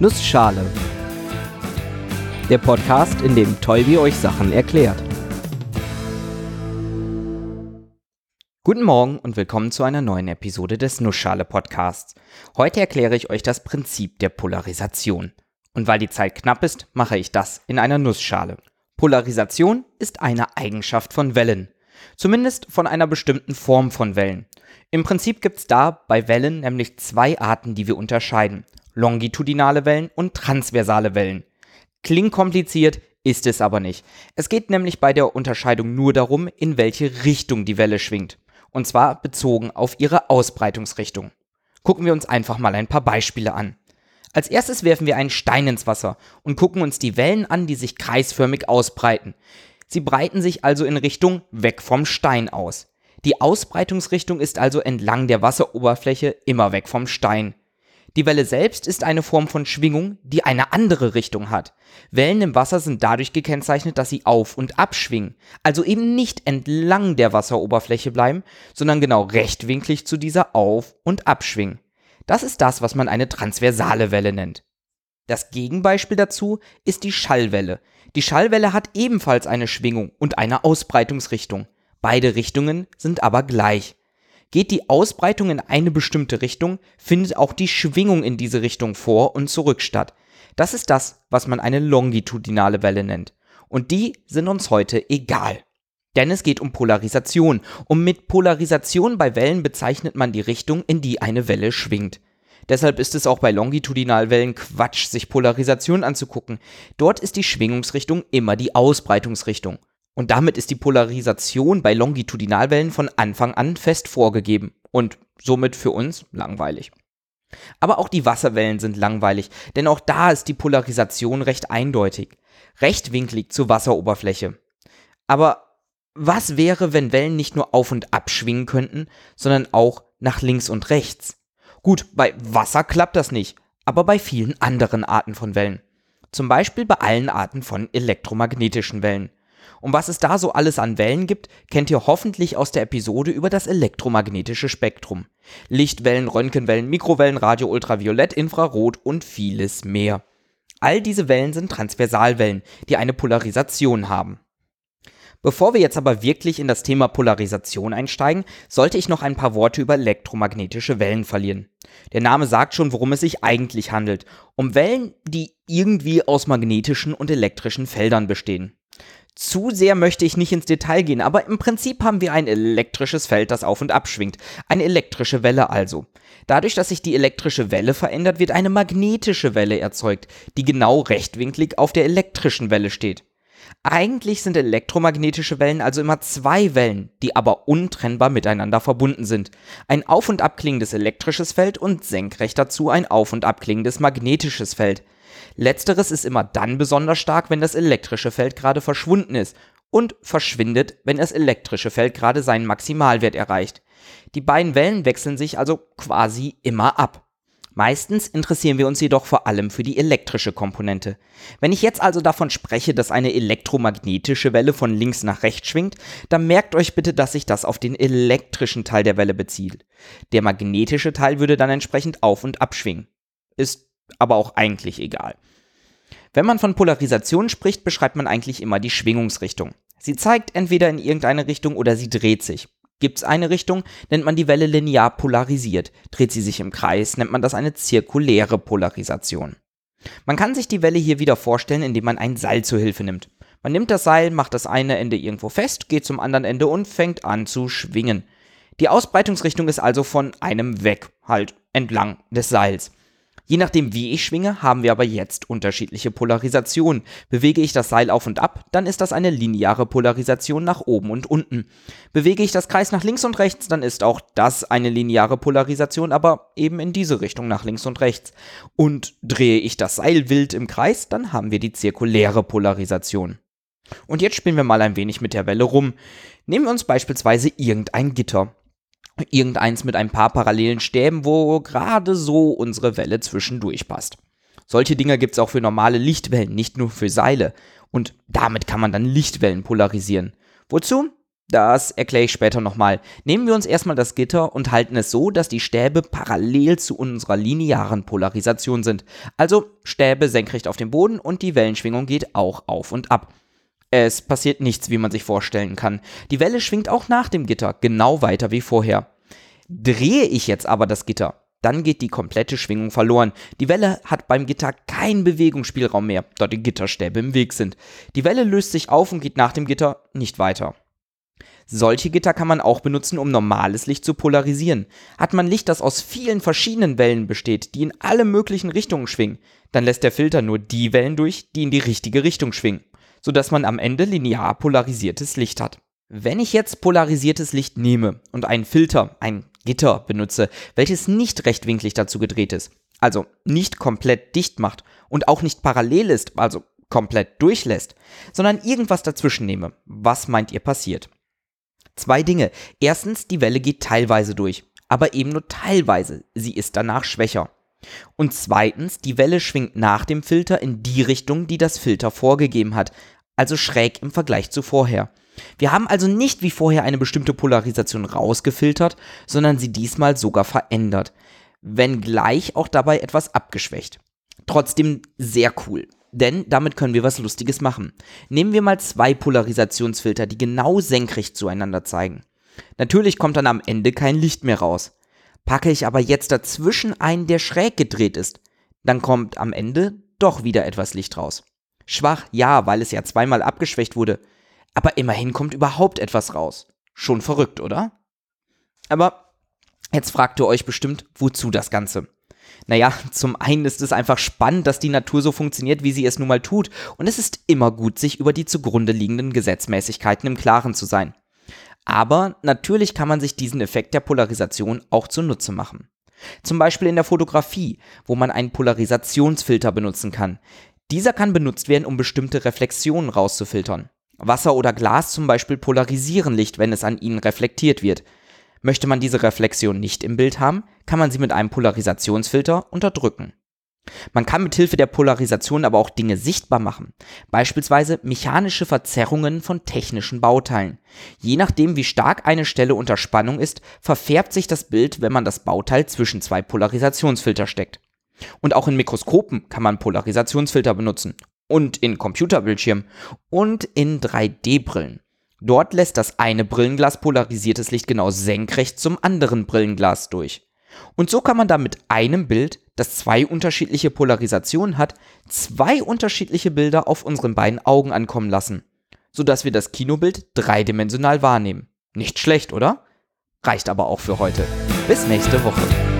Nussschale. Der Podcast, in dem Tolbi euch Sachen erklärt. Guten Morgen und willkommen zu einer neuen Episode des Nussschale Podcasts. Heute erkläre ich euch das Prinzip der Polarisation. Und weil die Zeit knapp ist, mache ich das in einer Nussschale. Polarisation ist eine Eigenschaft von Wellen. Zumindest von einer bestimmten Form von Wellen. Im Prinzip gibt es da bei Wellen nämlich zwei Arten, die wir unterscheiden longitudinale Wellen und transversale Wellen. Klingt kompliziert, ist es aber nicht. Es geht nämlich bei der Unterscheidung nur darum, in welche Richtung die Welle schwingt. Und zwar bezogen auf ihre Ausbreitungsrichtung. Gucken wir uns einfach mal ein paar Beispiele an. Als erstes werfen wir einen Stein ins Wasser und gucken uns die Wellen an, die sich kreisförmig ausbreiten. Sie breiten sich also in Richtung weg vom Stein aus. Die Ausbreitungsrichtung ist also entlang der Wasseroberfläche immer weg vom Stein. Die Welle selbst ist eine Form von Schwingung, die eine andere Richtung hat. Wellen im Wasser sind dadurch gekennzeichnet, dass sie auf und abschwingen, also eben nicht entlang der Wasseroberfläche bleiben, sondern genau rechtwinklig zu dieser auf und abschwingen. Das ist das, was man eine transversale Welle nennt. Das Gegenbeispiel dazu ist die Schallwelle. Die Schallwelle hat ebenfalls eine Schwingung und eine Ausbreitungsrichtung. Beide Richtungen sind aber gleich. Geht die Ausbreitung in eine bestimmte Richtung, findet auch die Schwingung in diese Richtung vor und zurück statt. Das ist das, was man eine longitudinale Welle nennt. Und die sind uns heute egal. Denn es geht um Polarisation. Und mit Polarisation bei Wellen bezeichnet man die Richtung, in die eine Welle schwingt. Deshalb ist es auch bei Longitudinalwellen Quatsch, sich Polarisation anzugucken. Dort ist die Schwingungsrichtung immer die Ausbreitungsrichtung. Und damit ist die Polarisation bei Longitudinalwellen von Anfang an fest vorgegeben und somit für uns langweilig. Aber auch die Wasserwellen sind langweilig, denn auch da ist die Polarisation recht eindeutig, rechtwinklig zur Wasseroberfläche. Aber was wäre, wenn Wellen nicht nur auf und ab schwingen könnten, sondern auch nach links und rechts? Gut, bei Wasser klappt das nicht, aber bei vielen anderen Arten von Wellen. Zum Beispiel bei allen Arten von elektromagnetischen Wellen. Und was es da so alles an Wellen gibt, kennt ihr hoffentlich aus der Episode über das elektromagnetische Spektrum. Lichtwellen, Röntgenwellen, Mikrowellen, Radio, Ultraviolett, Infrarot und vieles mehr. All diese Wellen sind Transversalwellen, die eine Polarisation haben. Bevor wir jetzt aber wirklich in das Thema Polarisation einsteigen, sollte ich noch ein paar Worte über elektromagnetische Wellen verlieren. Der Name sagt schon, worum es sich eigentlich handelt. Um Wellen, die irgendwie aus magnetischen und elektrischen Feldern bestehen. Zu sehr möchte ich nicht ins Detail gehen, aber im Prinzip haben wir ein elektrisches Feld, das auf und ab schwingt. Eine elektrische Welle also. Dadurch, dass sich die elektrische Welle verändert, wird eine magnetische Welle erzeugt, die genau rechtwinklig auf der elektrischen Welle steht. Eigentlich sind elektromagnetische Wellen also immer zwei Wellen, die aber untrennbar miteinander verbunden sind. Ein auf- und abklingendes elektrisches Feld und senkrecht dazu ein auf- und abklingendes magnetisches Feld. Letzteres ist immer dann besonders stark, wenn das elektrische Feld gerade verschwunden ist und verschwindet, wenn das elektrische Feld gerade seinen Maximalwert erreicht. Die beiden Wellen wechseln sich also quasi immer ab. Meistens interessieren wir uns jedoch vor allem für die elektrische Komponente. Wenn ich jetzt also davon spreche, dass eine elektromagnetische Welle von links nach rechts schwingt, dann merkt euch bitte, dass sich das auf den elektrischen Teil der Welle bezieht. Der magnetische Teil würde dann entsprechend auf und abschwingen. Ist aber auch eigentlich egal. Wenn man von Polarisation spricht, beschreibt man eigentlich immer die Schwingungsrichtung. Sie zeigt entweder in irgendeine Richtung oder sie dreht sich. Gibt es eine Richtung, nennt man die Welle linear polarisiert. Dreht sie sich im Kreis, nennt man das eine zirkuläre Polarisation. Man kann sich die Welle hier wieder vorstellen, indem man ein Seil zur Hilfe nimmt. Man nimmt das Seil, macht das eine Ende irgendwo fest, geht zum anderen Ende und fängt an zu schwingen. Die Ausbreitungsrichtung ist also von einem weg, halt entlang des Seils. Je nachdem, wie ich schwinge, haben wir aber jetzt unterschiedliche Polarisationen. Bewege ich das Seil auf und ab, dann ist das eine lineare Polarisation nach oben und unten. Bewege ich das Kreis nach links und rechts, dann ist auch das eine lineare Polarisation, aber eben in diese Richtung nach links und rechts. Und drehe ich das Seil wild im Kreis, dann haben wir die zirkuläre Polarisation. Und jetzt spielen wir mal ein wenig mit der Welle rum. Nehmen wir uns beispielsweise irgendein Gitter irgendeins mit ein paar parallelen Stäben, wo gerade so unsere Welle zwischendurch passt. Solche Dinger gibt es auch für normale Lichtwellen, nicht nur für Seile. Und damit kann man dann Lichtwellen polarisieren. Wozu? Das erkläre ich später nochmal. Nehmen wir uns erstmal das Gitter und halten es so, dass die Stäbe parallel zu unserer linearen Polarisation sind. Also Stäbe senkrecht auf dem Boden und die Wellenschwingung geht auch auf und ab. Es passiert nichts, wie man sich vorstellen kann. Die Welle schwingt auch nach dem Gitter genau weiter wie vorher. Drehe ich jetzt aber das Gitter, dann geht die komplette Schwingung verloren. Die Welle hat beim Gitter keinen Bewegungsspielraum mehr, da die Gitterstäbe im Weg sind. Die Welle löst sich auf und geht nach dem Gitter nicht weiter. Solche Gitter kann man auch benutzen, um normales Licht zu polarisieren. Hat man Licht, das aus vielen verschiedenen Wellen besteht, die in alle möglichen Richtungen schwingen, dann lässt der Filter nur die Wellen durch, die in die richtige Richtung schwingen, sodass man am Ende linear polarisiertes Licht hat. Wenn ich jetzt polarisiertes Licht nehme und einen Filter, ein Gitter benutze, welches nicht rechtwinklig dazu gedreht ist, also nicht komplett dicht macht und auch nicht parallel ist, also komplett durchlässt, sondern irgendwas dazwischen nehme, was meint ihr passiert? Zwei Dinge. Erstens, die Welle geht teilweise durch, aber eben nur teilweise. Sie ist danach schwächer. Und zweitens, die Welle schwingt nach dem Filter in die Richtung, die das Filter vorgegeben hat, also schräg im Vergleich zu vorher. Wir haben also nicht wie vorher eine bestimmte Polarisation rausgefiltert, sondern sie diesmal sogar verändert, wenngleich auch dabei etwas abgeschwächt. Trotzdem sehr cool. Denn damit können wir was Lustiges machen. Nehmen wir mal zwei Polarisationsfilter, die genau senkrecht zueinander zeigen. Natürlich kommt dann am Ende kein Licht mehr raus. Packe ich aber jetzt dazwischen einen, der schräg gedreht ist, dann kommt am Ende doch wieder etwas Licht raus. Schwach, ja, weil es ja zweimal abgeschwächt wurde. Aber immerhin kommt überhaupt etwas raus. Schon verrückt, oder? Aber jetzt fragt ihr euch bestimmt, wozu das Ganze? Naja, zum einen ist es einfach spannend, dass die Natur so funktioniert, wie sie es nun mal tut, und es ist immer gut, sich über die zugrunde liegenden Gesetzmäßigkeiten im Klaren zu sein. Aber natürlich kann man sich diesen Effekt der Polarisation auch zunutze machen. Zum Beispiel in der Fotografie, wo man einen Polarisationsfilter benutzen kann. Dieser kann benutzt werden, um bestimmte Reflexionen rauszufiltern. Wasser oder Glas zum Beispiel polarisieren Licht, wenn es an ihnen reflektiert wird. Möchte man diese Reflexion nicht im Bild haben, kann man sie mit einem Polarisationsfilter unterdrücken. Man kann mit Hilfe der Polarisation aber auch Dinge sichtbar machen, beispielsweise mechanische Verzerrungen von technischen Bauteilen. Je nachdem, wie stark eine Stelle unter Spannung ist, verfärbt sich das Bild, wenn man das Bauteil zwischen zwei Polarisationsfilter steckt. Und auch in Mikroskopen kann man Polarisationsfilter benutzen und in Computerbildschirmen und in 3D-Brillen. Dort lässt das eine Brillenglas polarisiertes Licht genau senkrecht zum anderen Brillenglas durch. Und so kann man da mit einem Bild, das zwei unterschiedliche Polarisationen hat, zwei unterschiedliche Bilder auf unseren beiden Augen ankommen lassen, sodass wir das Kinobild dreidimensional wahrnehmen. Nicht schlecht, oder? Reicht aber auch für heute. Bis nächste Woche.